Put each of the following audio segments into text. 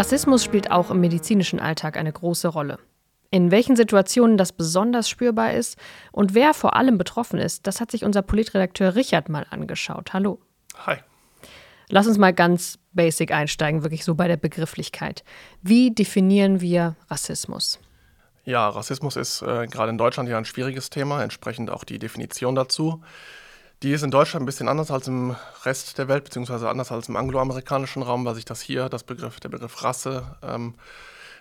Rassismus spielt auch im medizinischen Alltag eine große Rolle. In welchen Situationen das besonders spürbar ist und wer vor allem betroffen ist, das hat sich unser Politredakteur Richard mal angeschaut. Hallo. Hi. Lass uns mal ganz basic einsteigen, wirklich so bei der Begrifflichkeit. Wie definieren wir Rassismus? Ja, Rassismus ist äh, gerade in Deutschland ja ein schwieriges Thema, entsprechend auch die Definition dazu. Die ist in Deutschland ein bisschen anders als im Rest der Welt, beziehungsweise anders als im angloamerikanischen Raum, weil sich das hier, das Begriff, der Begriff Rasse, ähm,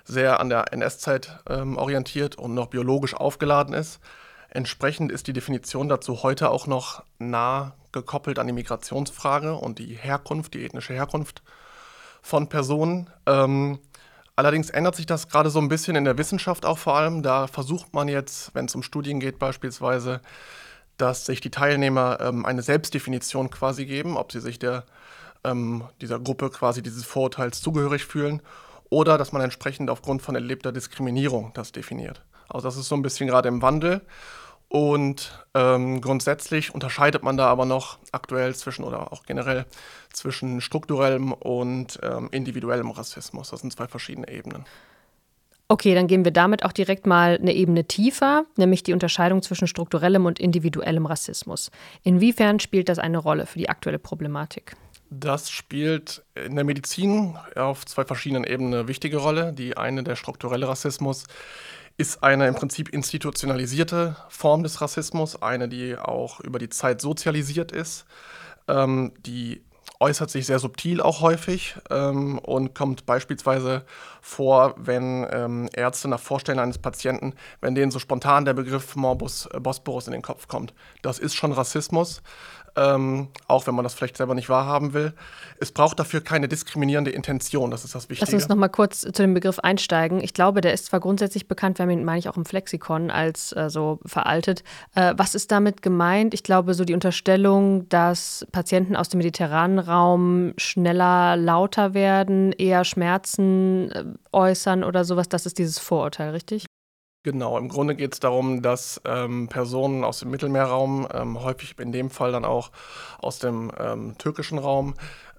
sehr an der NS-Zeit ähm, orientiert und noch biologisch aufgeladen ist. Entsprechend ist die Definition dazu heute auch noch nah gekoppelt an die Migrationsfrage und die Herkunft, die ethnische Herkunft von Personen. Ähm, allerdings ändert sich das gerade so ein bisschen in der Wissenschaft auch vor allem. Da versucht man jetzt, wenn es um Studien geht beispielsweise, dass sich die Teilnehmer ähm, eine Selbstdefinition quasi geben, ob sie sich der, ähm, dieser Gruppe quasi dieses Vorurteils zugehörig fühlen oder dass man entsprechend aufgrund von erlebter Diskriminierung das definiert. Also das ist so ein bisschen gerade im Wandel. Und ähm, grundsätzlich unterscheidet man da aber noch aktuell zwischen oder auch generell zwischen strukturellem und ähm, individuellem Rassismus. Das sind zwei verschiedene Ebenen. Okay, dann gehen wir damit auch direkt mal eine Ebene tiefer, nämlich die Unterscheidung zwischen strukturellem und individuellem Rassismus. Inwiefern spielt das eine Rolle für die aktuelle Problematik? Das spielt in der Medizin auf zwei verschiedenen Ebenen eine wichtige Rolle. Die eine, der strukturelle Rassismus, ist eine im Prinzip institutionalisierte Form des Rassismus, eine, die auch über die Zeit sozialisiert ist, ähm, die äußert sich sehr subtil auch häufig ähm, und kommt beispielsweise vor, wenn ähm, Ärzte nach Vorstellen eines Patienten, wenn denen so spontan der Begriff Morbus äh, Bosporus in den Kopf kommt. Das ist schon Rassismus ähm, auch wenn man das vielleicht selber nicht wahrhaben will. Es braucht dafür keine diskriminierende Intention, das ist das Wichtige. Lass uns noch mal kurz zu dem Begriff einsteigen. Ich glaube, der ist zwar grundsätzlich bekannt, wir haben ihn, meine ich, auch im Flexikon als äh, so veraltet. Äh, was ist damit gemeint? Ich glaube, so die Unterstellung, dass Patienten aus dem mediterranen Raum schneller lauter werden, eher Schmerzen äh, äußern oder sowas, das ist dieses Vorurteil, richtig? Genau, im Grunde geht es darum, dass ähm, Personen aus dem Mittelmeerraum, ähm, häufig in dem Fall dann auch aus dem ähm, türkischen Raum,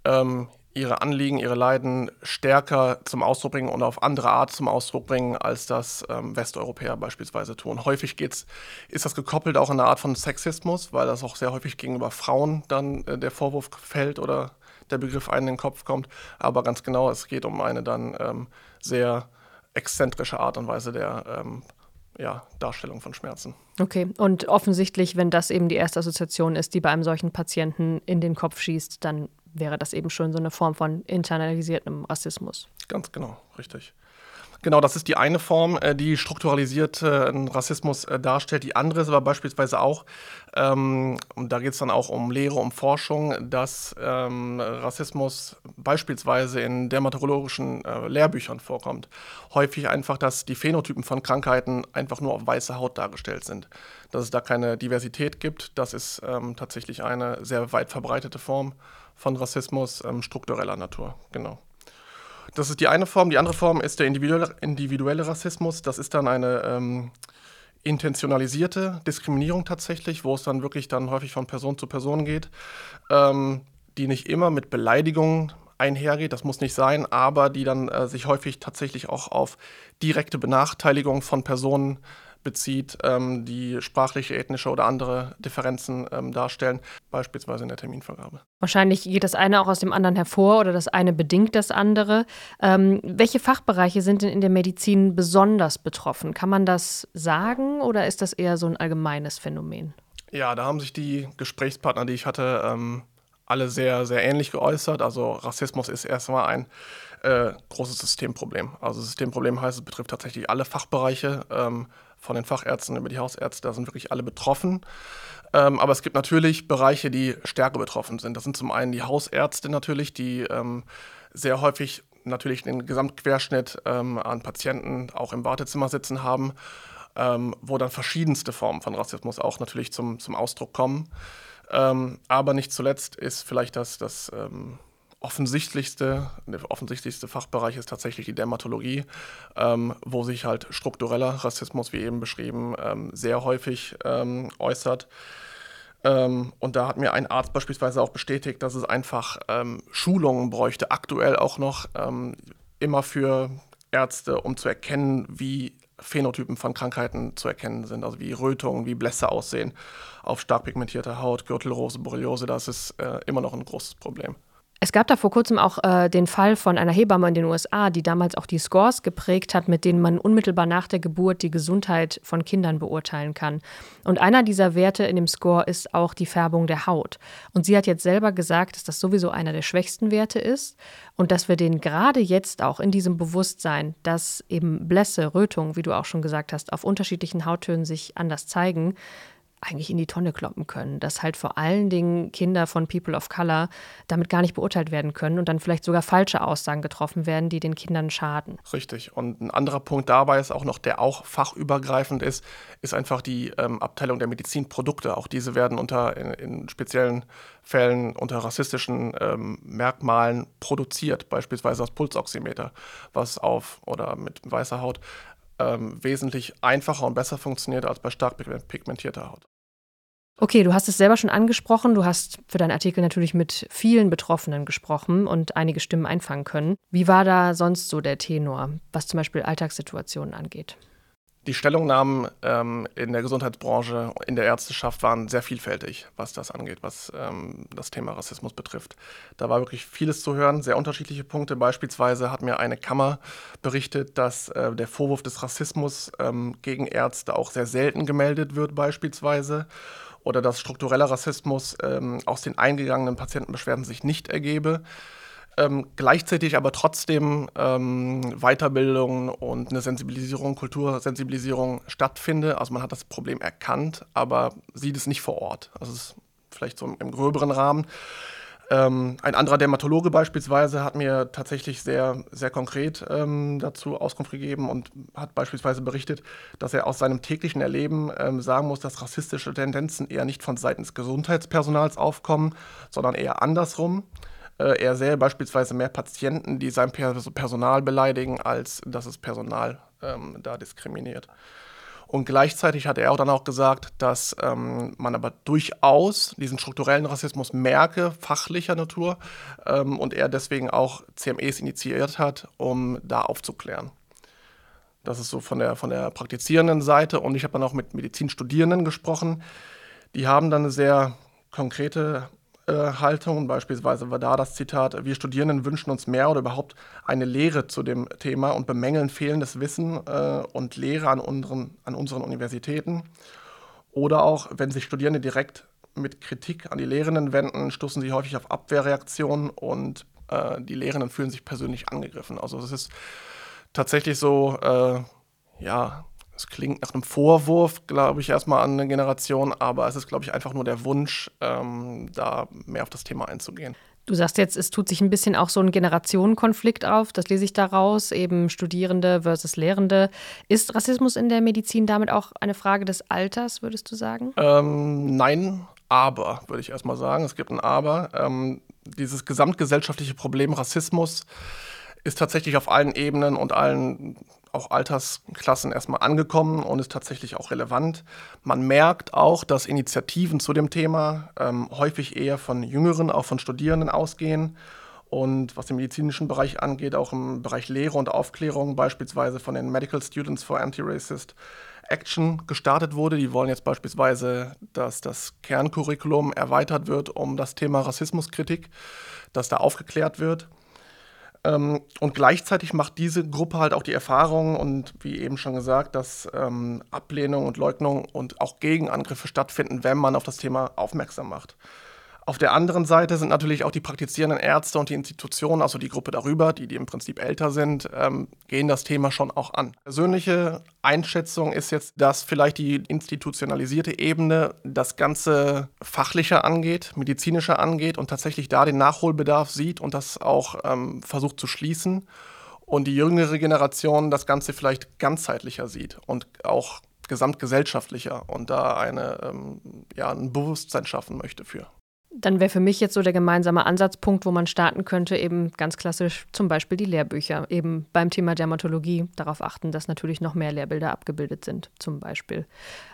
ähm, ihre Anliegen, ihre Leiden stärker zum Ausdruck bringen und auf andere Art zum Ausdruck bringen, als das ähm, Westeuropäer beispielsweise tun. Häufig geht's, ist das gekoppelt auch in eine Art von Sexismus, weil das auch sehr häufig gegenüber Frauen dann äh, der Vorwurf fällt oder der Begriff einen in den Kopf kommt. Aber ganz genau, es geht um eine dann ähm, sehr exzentrische Art und Weise der ähm, ja, Darstellung von Schmerzen. Okay, und offensichtlich, wenn das eben die erste Assoziation ist, die bei einem solchen Patienten in den Kopf schießt, dann wäre das eben schon so eine Form von internalisiertem Rassismus. Ganz genau, richtig. Genau, das ist die eine Form, äh, die strukturalisierte Rassismus äh, darstellt. Die andere ist aber beispielsweise auch, ähm, und da geht es dann auch um Lehre, um Forschung, dass ähm, Rassismus beispielsweise in dermatologischen äh, Lehrbüchern vorkommt. Häufig einfach, dass die Phänotypen von Krankheiten einfach nur auf weiße Haut dargestellt sind. Dass es da keine Diversität gibt, das ist ähm, tatsächlich eine sehr weit verbreitete Form von Rassismus ähm, struktureller Natur. Genau. Das ist die eine Form. Die andere Form ist der individuelle, individuelle Rassismus. Das ist dann eine ähm, intentionalisierte Diskriminierung tatsächlich, wo es dann wirklich dann häufig von Person zu Person geht, ähm, die nicht immer mit Beleidigungen einhergeht, das muss nicht sein, aber die dann äh, sich häufig tatsächlich auch auf direkte Benachteiligung von Personen bezieht, ähm, die sprachliche, ethnische oder andere Differenzen ähm, darstellen, beispielsweise in der Terminvergabe. Wahrscheinlich geht das eine auch aus dem anderen hervor oder das eine bedingt das andere. Ähm, welche Fachbereiche sind denn in der Medizin besonders betroffen? Kann man das sagen oder ist das eher so ein allgemeines Phänomen? Ja, da haben sich die Gesprächspartner, die ich hatte, ähm, alle sehr, sehr ähnlich geäußert. Also Rassismus ist erstmal ein äh, großes Systemproblem. Also Systemproblem heißt, es betrifft tatsächlich alle Fachbereiche. Ähm, von den Fachärzten über die Hausärzte, da sind wirklich alle betroffen. Ähm, aber es gibt natürlich Bereiche, die stärker betroffen sind. Das sind zum einen die Hausärzte natürlich, die ähm, sehr häufig natürlich den Gesamtquerschnitt ähm, an Patienten auch im Wartezimmer sitzen haben, ähm, wo dann verschiedenste Formen von Rassismus auch natürlich zum, zum Ausdruck kommen. Ähm, aber nicht zuletzt ist vielleicht das, das ähm, offensichtlichste, der offensichtlichste Fachbereich ist tatsächlich die Dermatologie, ähm, wo sich halt struktureller Rassismus, wie eben beschrieben, ähm, sehr häufig ähm, äußert. Ähm, und da hat mir ein Arzt beispielsweise auch bestätigt, dass es einfach ähm, Schulungen bräuchte, aktuell auch noch. Ähm, immer für Ärzte, um zu erkennen, wie Phänotypen von Krankheiten zu erkennen sind, also wie Rötungen, wie Blässe aussehen auf stark pigmentierter Haut, Gürtelrose, Borreliose, das ist äh, immer noch ein großes Problem. Es gab da vor kurzem auch äh, den Fall von einer Hebamme in den USA, die damals auch die Scores geprägt hat, mit denen man unmittelbar nach der Geburt die Gesundheit von Kindern beurteilen kann. Und einer dieser Werte in dem Score ist auch die Färbung der Haut. Und sie hat jetzt selber gesagt, dass das sowieso einer der schwächsten Werte ist und dass wir den gerade jetzt auch in diesem Bewusstsein, dass eben Blässe, Rötungen, wie du auch schon gesagt hast, auf unterschiedlichen Hauttönen sich anders zeigen, eigentlich in die Tonne kloppen können, dass halt vor allen Dingen Kinder von People of Color damit gar nicht beurteilt werden können und dann vielleicht sogar falsche Aussagen getroffen werden, die den Kindern schaden. Richtig. Und ein anderer Punkt dabei ist auch noch, der auch fachübergreifend ist, ist einfach die ähm, Abteilung der Medizinprodukte. Auch diese werden unter in, in speziellen Fällen unter rassistischen ähm, Merkmalen produziert, beispielsweise das Pulsoximeter, was auf oder mit weißer Haut ähm, wesentlich einfacher und besser funktioniert als bei stark pigmentierter Haut. Okay, du hast es selber schon angesprochen. Du hast für deinen Artikel natürlich mit vielen Betroffenen gesprochen und einige Stimmen einfangen können. Wie war da sonst so der Tenor, was zum Beispiel Alltagssituationen angeht? Die Stellungnahmen ähm, in der Gesundheitsbranche, in der Ärzteschaft waren sehr vielfältig, was das angeht, was ähm, das Thema Rassismus betrifft. Da war wirklich vieles zu hören, sehr unterschiedliche Punkte. Beispielsweise hat mir eine Kammer berichtet, dass äh, der Vorwurf des Rassismus ähm, gegen Ärzte auch sehr selten gemeldet wird, beispielsweise. Oder dass struktureller Rassismus ähm, aus den eingegangenen Patientenbeschwerden sich nicht ergebe ähm, gleichzeitig aber trotzdem ähm, Weiterbildung und eine Sensibilisierung, Kultursensibilisierung stattfinde. Also man hat das Problem erkannt, aber sieht es nicht vor Ort. Also es ist vielleicht so im gröberen Rahmen. Ähm, ein anderer Dermatologe beispielsweise hat mir tatsächlich sehr, sehr konkret ähm, dazu Auskunft gegeben und hat beispielsweise berichtet, dass er aus seinem täglichen Erleben ähm, sagen muss, dass rassistische Tendenzen eher nicht von Seiten des Gesundheitspersonals aufkommen, sondern eher andersrum. Äh, er sähe beispielsweise mehr Patienten, die sein Personal beleidigen, als dass es Personal ähm, da diskriminiert. Und gleichzeitig hat er auch dann auch gesagt, dass ähm, man aber durchaus diesen strukturellen Rassismus merke, fachlicher Natur, ähm, und er deswegen auch CMEs initiiert hat, um da aufzuklären. Das ist so von der, von der praktizierenden Seite. Und ich habe dann auch mit Medizinstudierenden gesprochen. Die haben dann eine sehr konkrete Haltung. Beispielsweise war da das Zitat, wir Studierenden wünschen uns mehr oder überhaupt eine Lehre zu dem Thema und bemängeln fehlendes Wissen äh, und Lehre an unseren, an unseren Universitäten. Oder auch, wenn sich Studierende direkt mit Kritik an die Lehrenden wenden, stoßen sie häufig auf Abwehrreaktionen und äh, die Lehrenden fühlen sich persönlich angegriffen. Also es ist tatsächlich so, äh, ja, es klingt nach einem Vorwurf, glaube ich, erstmal an eine Generation, aber es ist, glaube ich, einfach nur der Wunsch, ähm, da mehr auf das Thema einzugehen. Du sagst jetzt, es tut sich ein bisschen auch so ein Generationenkonflikt auf, das lese ich daraus, eben Studierende versus Lehrende. Ist Rassismus in der Medizin damit auch eine Frage des Alters, würdest du sagen? Ähm, nein, aber, würde ich erstmal sagen. Es gibt ein Aber. Ähm, dieses gesamtgesellschaftliche Problem Rassismus ist tatsächlich auf allen Ebenen und allen auch Altersklassen erstmal angekommen und ist tatsächlich auch relevant. Man merkt auch, dass Initiativen zu dem Thema ähm, häufig eher von Jüngeren, auch von Studierenden ausgehen. Und was den medizinischen Bereich angeht, auch im Bereich Lehre und Aufklärung, beispielsweise von den Medical Students for Anti-Racist Action gestartet wurde. Die wollen jetzt beispielsweise, dass das Kerncurriculum erweitert wird um das Thema Rassismuskritik, dass da aufgeklärt wird. Ähm, und gleichzeitig macht diese Gruppe halt auch die Erfahrung und wie eben schon gesagt, dass ähm, Ablehnung und Leugnung und auch Gegenangriffe stattfinden, wenn man auf das Thema aufmerksam macht. Auf der anderen Seite sind natürlich auch die praktizierenden Ärzte und die Institutionen, also die Gruppe darüber, die, die im Prinzip älter sind, ähm, gehen das Thema schon auch an. Persönliche Einschätzung ist jetzt, dass vielleicht die institutionalisierte Ebene das Ganze fachlicher angeht, medizinischer angeht und tatsächlich da den Nachholbedarf sieht und das auch ähm, versucht zu schließen. Und die jüngere Generation das Ganze vielleicht ganzheitlicher sieht und auch gesamtgesellschaftlicher und da eine, ähm, ja, ein Bewusstsein schaffen möchte für. Dann wäre für mich jetzt so der gemeinsame Ansatzpunkt, wo man starten könnte, eben ganz klassisch zum Beispiel die Lehrbücher. Eben beim Thema Dermatologie darauf achten, dass natürlich noch mehr Lehrbilder abgebildet sind, zum Beispiel.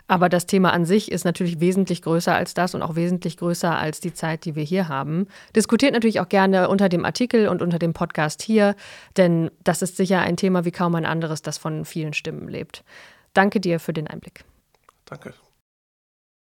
Aber das Thema an sich ist natürlich wesentlich größer als das und auch wesentlich größer als die Zeit, die wir hier haben. Diskutiert natürlich auch gerne unter dem Artikel und unter dem Podcast hier, denn das ist sicher ein Thema wie kaum ein anderes, das von vielen Stimmen lebt. Danke dir für den Einblick. Danke.